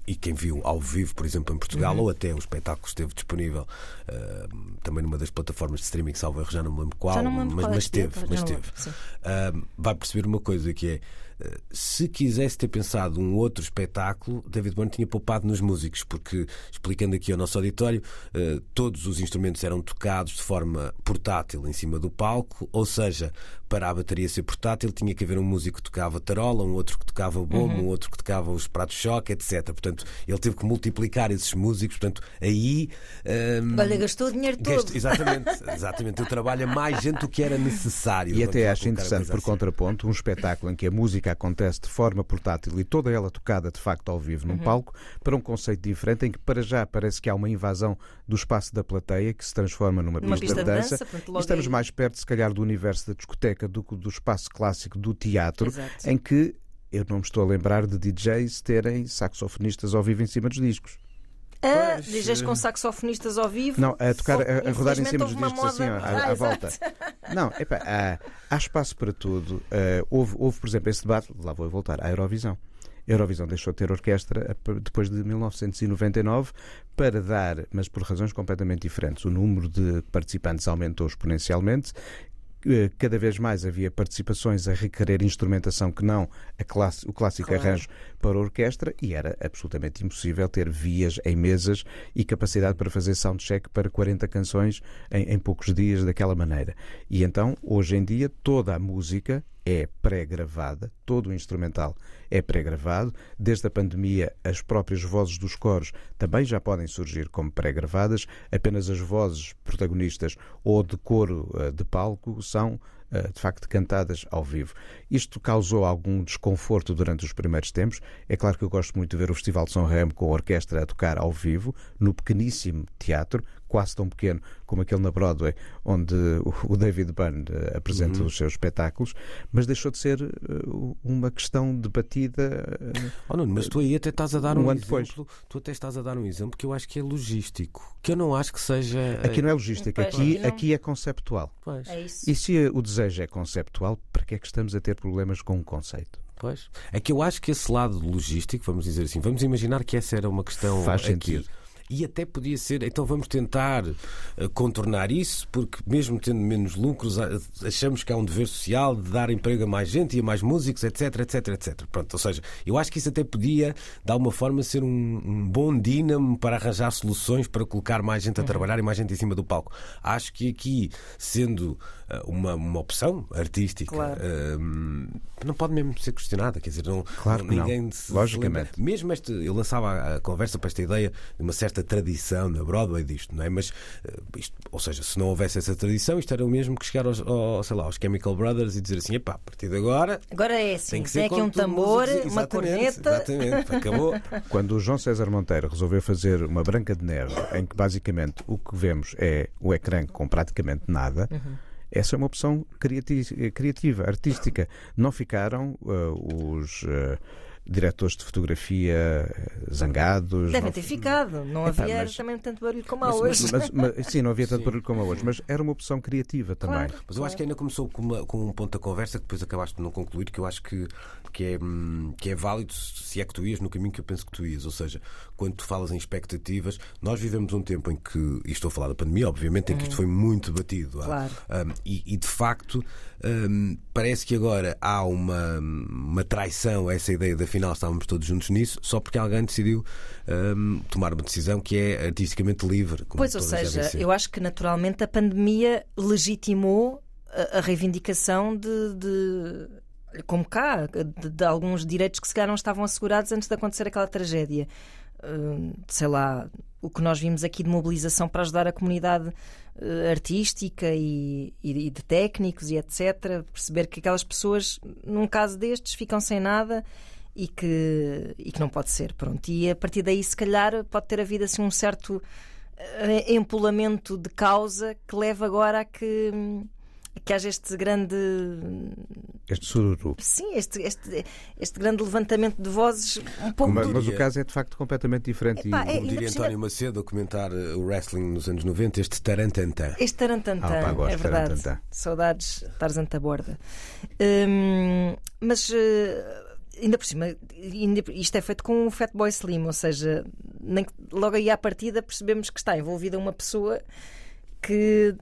e quem viu ao vivo, por exemplo, em Portugal, Uhum. ou até o espetáculo esteve disponível eh, também numa das plataformas de streaming, salvo erro, já não me lembro qual, me lembro mas, qual é mas é, mas lembro, sim. Ah, vai perceber uma coisa que é se quisesse ter pensado um outro espetáculo, David Byrne tinha poupado nos músicos, porque, explicando aqui ao nosso auditório, ah, todos os instrumentos eram tocados de forma portátil em cima do palco, ou seja, para a bateria ser portátil tinha que haver um músico que tocava tarola, um outro que tocava bombo, Uhum. um outro que tocava os pratos de choque, etc. Portanto, ele teve que multiplicar esses músicos, portanto, aí. ah, Olha, gastou o dinheiro todo. Gasto- exatamente, exatamente. Eu trabalho a mais gente do que era necessário. E até acho interessante, por assim. contraponto, um espetáculo em que a música acontece de forma portátil e toda ela tocada de facto ao vivo Uhum. num palco, para um conceito diferente em que para já parece que há uma invasão do espaço da plateia que se transforma numa, Numa pista, pista de de dança. estamos aí- mais perto, se calhar, do universo da discoteca do que do espaço clássico do teatro, Exato. em que eu não me estou a lembrar de DJs terem saxofonistas ao vivo em cima dos discos. Pois, DJs com saxofonistas ao vivo. Não, a tocar, a, a rodar em cima dos discos assim, à, Ah, à volta. Não, epá, há, há espaço para tudo. Ah, houve, houve, por exemplo, esse debate, lá vou voltar, à Eurovisão. A Eurovisão deixou de ter orquestra a- depois de 1999 para dar, mas por razões completamente diferentes. O número de participantes aumentou exponencialmente. Eh, Cada vez mais havia participações a requerer instrumentação que não a classe- o clássico Claro. arranjo para orquestra e era absolutamente impossível ter vias em mesas e capacidade para fazer soundcheck para 40 canções em, em poucos dias daquela maneira. E então, hoje em dia, toda a música é pré-gravada, todo o instrumental é pré-gravado. Desde a pandemia, as próprias vozes dos coros também já podem surgir como pré-gravadas. Apenas as vozes protagonistas ou de coro eh, de palco são eh, de facto cantadas ao vivo. Isto causou algum desconforto durante os primeiros tempos. É claro que eu gosto muito de ver o Festival de São Remo com a orquestra a tocar ao vivo, no pequeníssimo teatro, quase tão pequeno como aquele na Broadway, onde o- David Byrne eh, apresenta Uhum. os seus espetáculos, mas deixou de ser eh, uma questão debatida. eh, Oh, Nuno, mas tu aí até estás a dar Um um, ano exemplo. depois. Tu até estás a dar um exemplo que eu acho que é logístico. Que eu não acho que seja. Aqui não é logística, Pois, aqui, aqui não- aqui é conceptual. Pois, É isso. E se o desejo é conceptual, para que é que estamos a ter problemas com o conceito? pois. É que eu acho que esse lado logístico, vamos dizer assim, vamos imaginar que essa era uma questão. Faz aqui. E até podia ser, então vamos tentar eh, contornar isso, porque mesmo tendo menos lucros, achamos que há um dever social de dar emprego a mais gente e a mais músicos, etc, etc, etc. Pronto, ou seja, eu acho que isso até podia, de alguma forma, ser um, um bom dínamo para arranjar soluções para colocar mais gente a Uhum. trabalhar e mais gente em cima do palco. Acho que aqui, sendo eh, uma, uma opção artística, Claro. eh, não pode mesmo ser questionada, quer dizer, não, Claro que não. ninguém se Logicamente. se. Mesmo este, eu lançava a conversa para esta ideia de uma certa tradição na Broadway disto, não é? Mas, eh, isto, ou seja, se não houvesse essa tradição, isto era o mesmo que chegar aos, ao- sei lá, aos Chemical Brothers e dizer assim: epá, a partir de agora. Agora é assim: Tem que tem ser aqui um tambor, músicos. uma corneta. Exatamente, acabou. Quando o João César Monteiro resolveu fazer uma Branca de Neve, em que basicamente o que vemos é o ecrã com praticamente nada, essa é uma opção criati- criativa, artística. Não ficaram uh, os uh, diretores de fotografia uh, zangados. Devem ter fi- ficado. Não Epá, havia mas- também tanto barulho como há Mas, hoje. mas- mas- sim, não havia tanto barulho como há hoje, mas era uma opção criativa também. Claro. Mas eu acho que ainda começou com, uma- com um ponto da conversa que depois acabaste de não concluir, que eu acho que, que, é, hum, que é válido se é que tu ias no caminho que eu penso que tu ias. Ou seja, quando tu falas em expectativas, nós vivemos um tempo em que, e estou a falar da pandemia, obviamente, em que isto foi muito debatido. Claro. hum, e, e, de facto, hum, parece que agora há uma, uma traição a essa ideia de afinal estávamos todos juntos nisso, só porque alguém decidiu hum, tomar uma decisão que é artisticamente livre. Pois, ou seja, eu acho que naturalmente a pandemia legitimou a, a reivindicação de, de- como cá, de, de alguns direitos que se calhar não estavam assegurados antes de acontecer aquela tragédia. Hum, sei lá, o que nós vimos aqui de mobilização para ajudar a comunidade eh, artística e, e de técnicos e etc. Perceber que aquelas pessoas, num caso destes, ficam sem nada e que, e que não pode ser. Pronto. E a partir daí, se calhar, pode ter havido assim um certo eh, empolamento de causa que leva agora a que, que haja este grande. Este sururu. Sim, este, este, este grande levantamento de vozes um pouco. Mas, mas o caso é de facto completamente diferente. Epá, e, é- diria António Macedo a comentar eh, o wrestling nos anos 90, este tarantantã. Este tarantantã, Ah, gosto é de verdade. tarantantã. Saudades, Tarzan da borda. Hum, mas eh, ainda por cima, isto é feito com o Fatboy Slim, ou seja, nem logo aí à partida percebemos que está envolvida uma pessoa que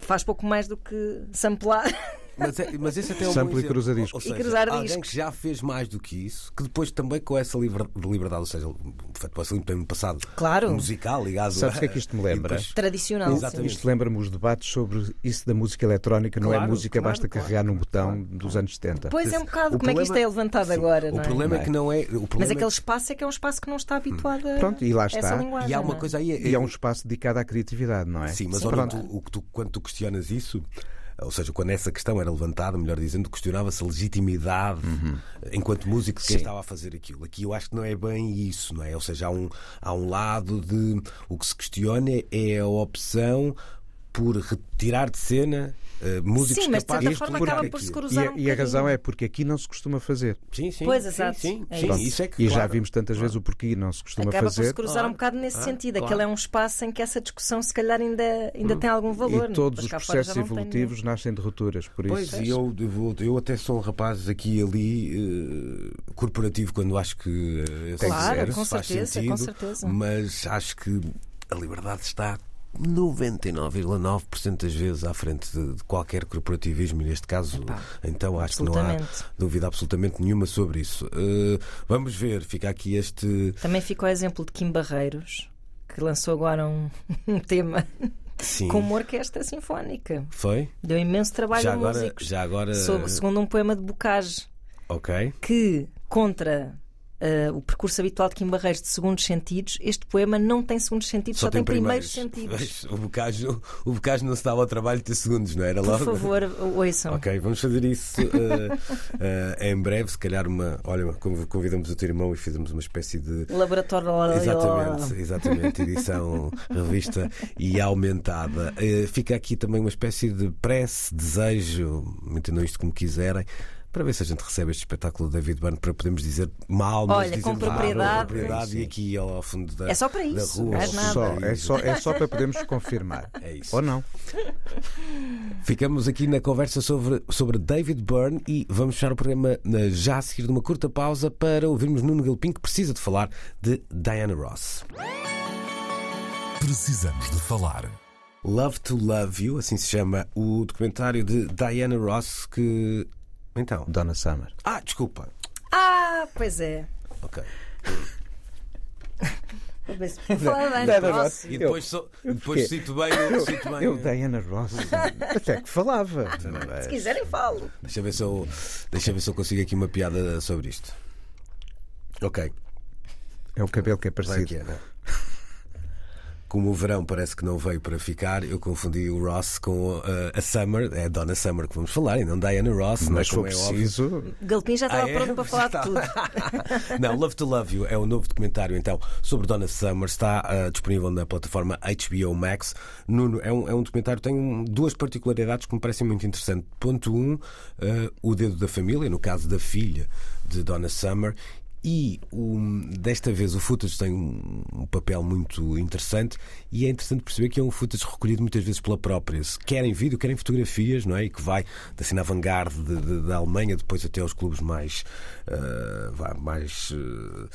faz pouco mais do que samplar. Mas, é, mas esse até é um Sample e exemplo. cruza-discos. Ou E seja, cruzar alguém discos. que já fez mais do que isso, que depois também com essa liber- liberdade, ou seja, o Fatboy Slim tem um passado Claro. musical ligado Sabes o que é que isto me lembra? depois- Tradicional. Exatamente. Isto lembra-me os debates sobre isso da música eletrónica, não é Claro, música, claro, basta claro, carregar num claro, botão claro, dos anos 70. Pois é um bocado O como é que isto problema- é levantado Sim, agora, O não é? problema é que não é. O problema Mas é aquele que- espaço é que é um espaço que não está habituado a Pronto, e lá está. E há uma é? coisa aí. E é um espaço dedicado à criatividade, não é? Sim, mas Sim, olha, tu, o tu- quando tu questionas isso, ou seja, quando essa questão era levantada, melhor dizendo, questionava-se a legitimidade enquanto músico de quem Sim. estava a fazer aquilo. Aqui eu acho que não é bem isso, não é? Ou seja, há um, há um lado de. O que se questiona é a opção por retirar de cena músicos Sim, mas de capazes certa de forma acaba por se aquilo. E, cruzar a- um e a razão é porque aqui não se costuma fazer. Sim, sim. Pois, exato. Sim, É sim, isso. isso é que. E já claro. vimos tantas vezes o porquê não se costuma Acaba por fazer. se cruzar Claro. um bocado nesse Ah, sentido. claro. Aquele é um espaço em que essa discussão se calhar ainda, ainda tem algum valor. E todos Mas os já processos evolutivos nascem de rupturas, por Pois, isso. e eu, eu, até sou um rapaz aqui e ali eh, corporativo quando acho que eh, esse Claro, com faz certeza, sentido, com certeza. mas acho que a liberdade está 99,9% das vezes à frente de, de qualquer corporativismo e neste caso Epá, então acho que não há dúvida absolutamente nenhuma sobre isso. Eh, vamos ver, fica aqui este Também ficou o exemplo de Kim Barreiros, que lançou agora um, um tema sim. com uma orquestra sinfónica. Foi? Deu imenso trabalho Já a agora, músicos. já agora segundo um poema de Bocage, ok. que contra eh, o percurso habitual de Kim Barreiros de segundos sentidos, este poema não tem segundos sentidos, só, tem primeiros, sentidos. Veja, O bocage, o bocage não se dava ao trabalho de ter segundos, não era Por logo? favor, ouçam. Ok, vamos fazer isso eh, eh, em breve. Se calhar, uma. Olha, conv- convidamos o teu irmão e fizemos uma espécie de. Laboratório. Exatamente, exatamente, edição revista e aumentada. Fica aqui também uma espécie de prece, desejo, entendam isto como quiserem, para ver se a gente recebe este espetáculo do David Byrne para podermos dizer mal, mas Olha, com dizemos, ah, propriedade. propriedade Sim. e aqui ao fundo da, É só para da isso, rua. fundo Só, é, só, é só para podermos confirmar. É isso. Ou não. Ficamos aqui na conversa sobre, sobre David Byrne e vamos fechar o programa na- já a seguir de uma curta pausa para ouvirmos Nuno Galpim que precisa de falar de Diana Ross. Precisamos de falar. Love to Love You, assim se chama o documentário de Diana Ross que. Então. Donna Summer. Ah, desculpa. Ah, pois é. Ok. Vou ver se- Vou falar bem? Ross. E depois, só- depois cito bem. Eu, cito bem Eu, Diana Ross, até que falava. Se quiserem, falo. Deixa ver, se eu, deixa ver se eu consigo aqui uma piada sobre isto. Ok. É o cabelo que é parecido. que é? Como o verão parece que não veio para ficar, eu confundi o Ross com uh, a Summer, é a Donna Summer que vamos falar, e não Diana Ross, Mas como foi é óbvio. preciso. Galpim já estava Ah, é? pronto para falar de tudo. Não, Love to Love You é o novo documentário então sobre Donna Summer, está ah, disponível na plataforma HBO Max. Nuno, é um, é um documentário que tem um- duas particularidades que me parecem muito interessantes. Ponto um, ah, o dedo da família, no caso da filha de Donna Summer. E um, desta vez o footage tem um, um papel muito interessante e é interessante perceber que é um footage recolhido muitas vezes pela própria. Se querem vídeo, querem fotografias, não é? E que vai da de- de- da Alemanha depois até aos clubes mais, vá, mais ah,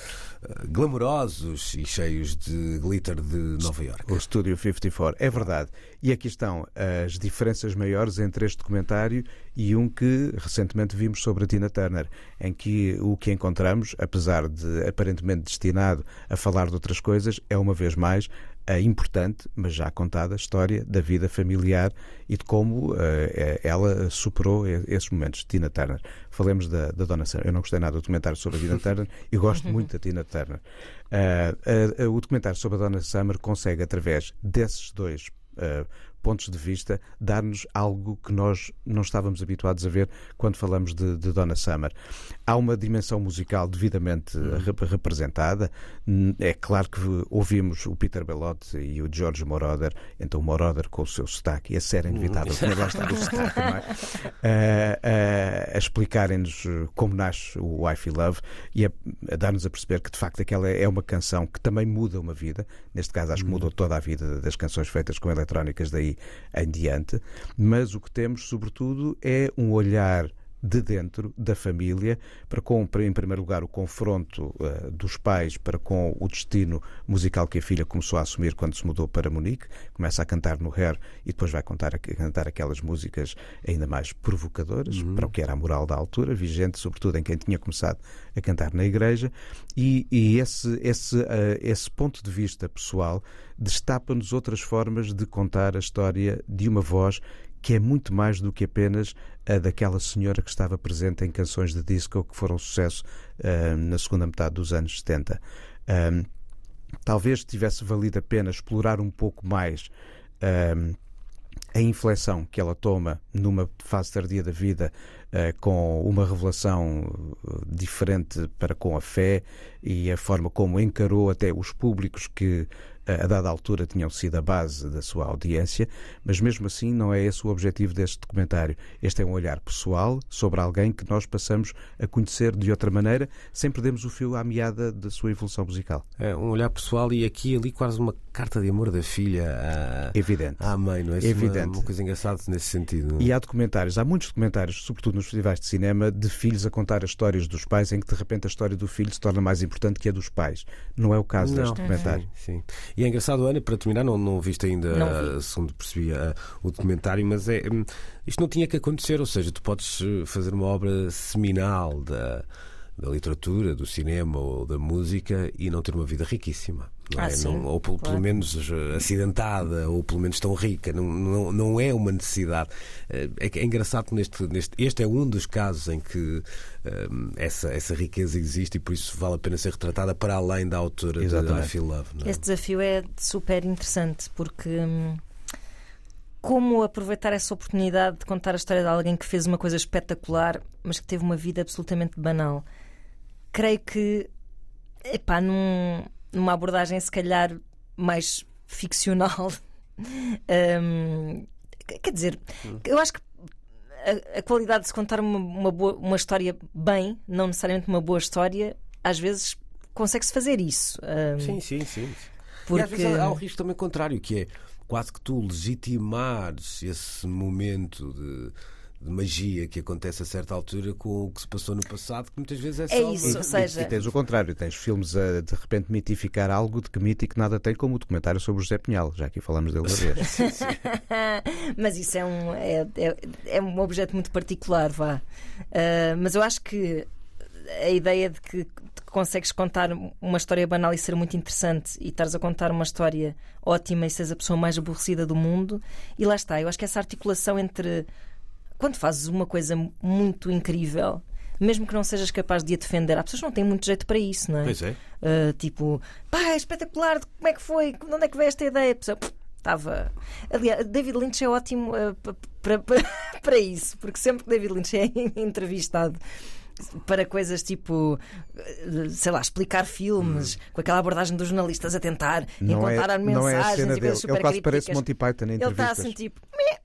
glamourosos e cheios de glitter de Nova York. O Estúdio 54, é verdade. E aqui estão as diferenças maiores entre este documentário e um que recentemente vimos sobre a Tina Turner, em que o que encontramos, apesar de aparentemente destinado a falar de outras coisas, é uma vez mais a importante, mas já contada, história da vida familiar e de como eh, ela superou esses momentos. Tina Turner. Falemos da, da Dona Summer. Eu não gostei nada do documentário sobre a Tina Turner e gosto muito da Tina Turner. Ah, ah, o documentário sobre a Donna Summer consegue, através desses dois ah, pontos de vista, dar-nos algo que nós não estávamos habituados a ver quando falamos de, de Donna Summer. Há uma dimensão musical devidamente uhum. representada. É claro que ouvimos o Peter Bellotti e o George Moroder, então Moroder com o seu sotaque, e a série inevitável, uhum. lá está o sotaque, não é? Uh, uh, a explicarem-nos como nasce o I Feel Love e a, a dar-nos a perceber que de facto aquela é uma canção que também muda uma vida. Neste caso, acho que mudou toda a vida das canções feitas com eletrónicas daí em diante. Mas o que temos, sobretudo, é um olhar de dentro da família, para com, em primeiro lugar, o confronto uh, dos pais para com o destino musical que a filha começou a assumir quando se mudou para Munique. Começa a cantar no Hair e depois vai contar, a cantar aquelas músicas ainda mais provocadoras, uhum. para o que era a moral da altura, vigente sobretudo em quem tinha começado a cantar na igreja. E, e esse, esse, uh, esse ponto de vista pessoal destapa-nos outras formas de contar a história de uma voz que é muito mais do que apenas a daquela senhora que estava presente em canções de disco que foram sucesso uh, na segunda metade dos anos 70. Um, talvez tivesse valido a pena explorar um pouco mais um, a inflexão que ela toma numa fase tardia da vida com uma revelação diferente para com a fé e a forma como encarou até os públicos que a dada altura tinham sido a base da sua audiência, mas mesmo assim não é esse o objetivo deste documentário. Este é um olhar pessoal sobre alguém que nós passamos a conhecer de outra maneira, sem perdermos o fio à meada da sua evolução musical. É um olhar pessoal e aqui ali quase uma carta de amor da filha à, Evidente. à mãe, não é? Evidente. Uma, uma coisa engraçada nesse sentido. Não? É? E há documentários, há muitos documentários, sobretudo nos festivais de cinema, de filhos a contar as histórias dos pais, em que de repente a história do filho se torna mais importante que a dos pais. Não é o caso não. deste documentário. Sim, sim. E é engraçado, Ana, para terminar, não, não viste ainda, não segundo percebi, o documentário, mas é, hum, isto não tinha que acontecer, ou seja, tu podes eh, fazer uma obra seminal da, da literatura, do cinema ou da música e não ter uma vida riquíssima. Não ah, é? sim, não, ou pelo, claro. menos eh, acidentada, ou pelo menos tão rica. Não, não, não é uma necessidade. Eh, é, é engraçado que neste, neste, este é um dos casos em que um, essa, essa riqueza existe e por isso vale a pena ser retratada para além da autora Exatamente. de I Feel Love. Não é? Este desafio é super interessante porque. Hum, como aproveitar essa oportunidade de contar a história de alguém que fez uma coisa espetacular, mas que teve uma vida absolutamente banal? Creio que, epá, num, numa abordagem se calhar mais ficcional, hum, quer dizer, eu acho que a, a qualidade de se contar uma, uma, boa, uma história bem, não necessariamente uma boa história, às vezes consegue-se fazer isso. hum, Sim, sim, sim. Porque... E às vezes há o risco também contrário, que é quase que tu legitimares esse momento de, de magia que acontece a certa altura com o que se passou no passado, que muitas vezes é só. É isso, uma- ou seja, E tens o contrário, tens filmes a de repente mitificar algo de que mítico nada tem, como o documentário sobre o José Pinhal, já aqui falamos dele uma vez. mas isso é um, é, é, é um objeto muito particular, vá. Ah, mas eu acho que a ideia de que, de que consegues contar uma história banal e ser muito interessante e estares a contar uma história ótima e seres a pessoa mais aborrecida do mundo, e lá está. Eu acho que essa articulação entre quando fazes uma coisa muito incrível. Mesmo que não sejas capaz de a defender, há pessoas que não têm muito jeito para isso, não é? Pois é. Uh, tipo, pá, é espetacular, como é que foi? De onde é que veio esta ideia? A pessoa, "Pff, Estava. Aliás, David Lynch é ótimo uh, pa- para, para, para isso, porque sempre que David Lynch é entrevistado para coisas tipo, uh, sei lá, explicar filmes, com aquela abordagem dos jornalistas a tentar Não é, encontrar não é a mensagens cena e dele. coisas Ele super quase parece. Monty Python em Ele está assim tipo, "Meh,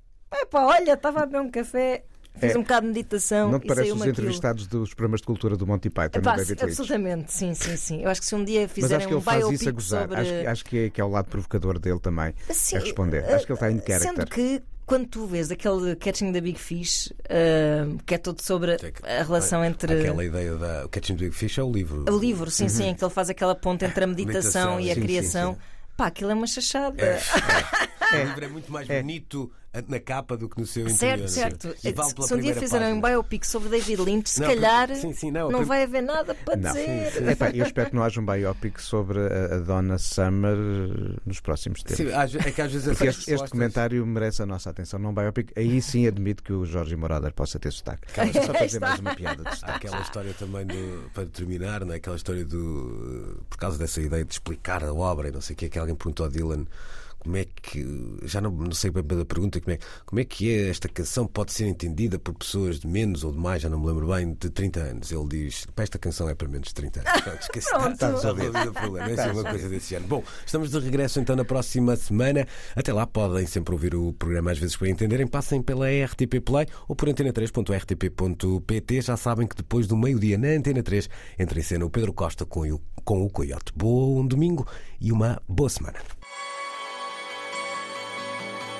epá, olha, estava a beber um café, fiz É. um bocado de meditação Não te e parece os aquilo." entrevistados dos programas de cultura do Monty Python, Epá, no David absolutamente, sim, sim, sim. Eu acho que se um dia Mas fizerem acho que ele um faz isso a gozar. sobre... Acho, que- acho que, é, que é o lado provocador dele também Sim, a responder. eh, Acho que ele está em Sendo character. que quando tu vês aquele Catching the Big Fish, ah, que é todo sobre a relação entre. Aquela ideia da o Catching the Big Fish é o livro. O livro, sim, sim, em que ele faz aquela ponte entre a meditação Meditação, e a sim, sim, criação. sim. Pá, aquilo é uma chachada. É, é. O livro é muito mais bonito na capa do que no seu interior. Certo, certo. Vale Se um dia fizerem um biopic sobre David Lynch, se Não, calhar sim, sim, não, não prim- vai haver nada para Não. dizer. Epá, eu espero que não haja um biopic sobre a, a Donna Summer nos próximos tempos. Sim, é que às vezes Porque este, este documentário merece a nossa atenção, não biopic. Aí sim admito que o Jorge Moroder possa ter sotaque. Só para dizer mais uma piada de sotaque. aquela história também do, para terminar, não é? aquela história do. Por causa dessa ideia de explicar a obra e não sei o que, que alguém perguntou ao Dylan como é que. Já não, não sei bem da pergunta, como é, como é que é esta canção pode ser entendida por pessoas de menos ou de mais, já não me lembro bem, de 30 anos. Ele diz: esta canção é para menos de 30 anos. Pronto, esqueci. Pronto. Está resolvido o problema. É uma coisa desse ano. Bom, estamos de regresso então na próxima semana. Até lá podem sempre ouvir o programa às vezes para entenderem. Passem pela RTP Play ou por antena3.rtp.pt. Já sabem que depois do meio-dia na Antena 3 entra em cena o Pedro Costa com o, com o Coyote. Bom domingo e uma boa semana.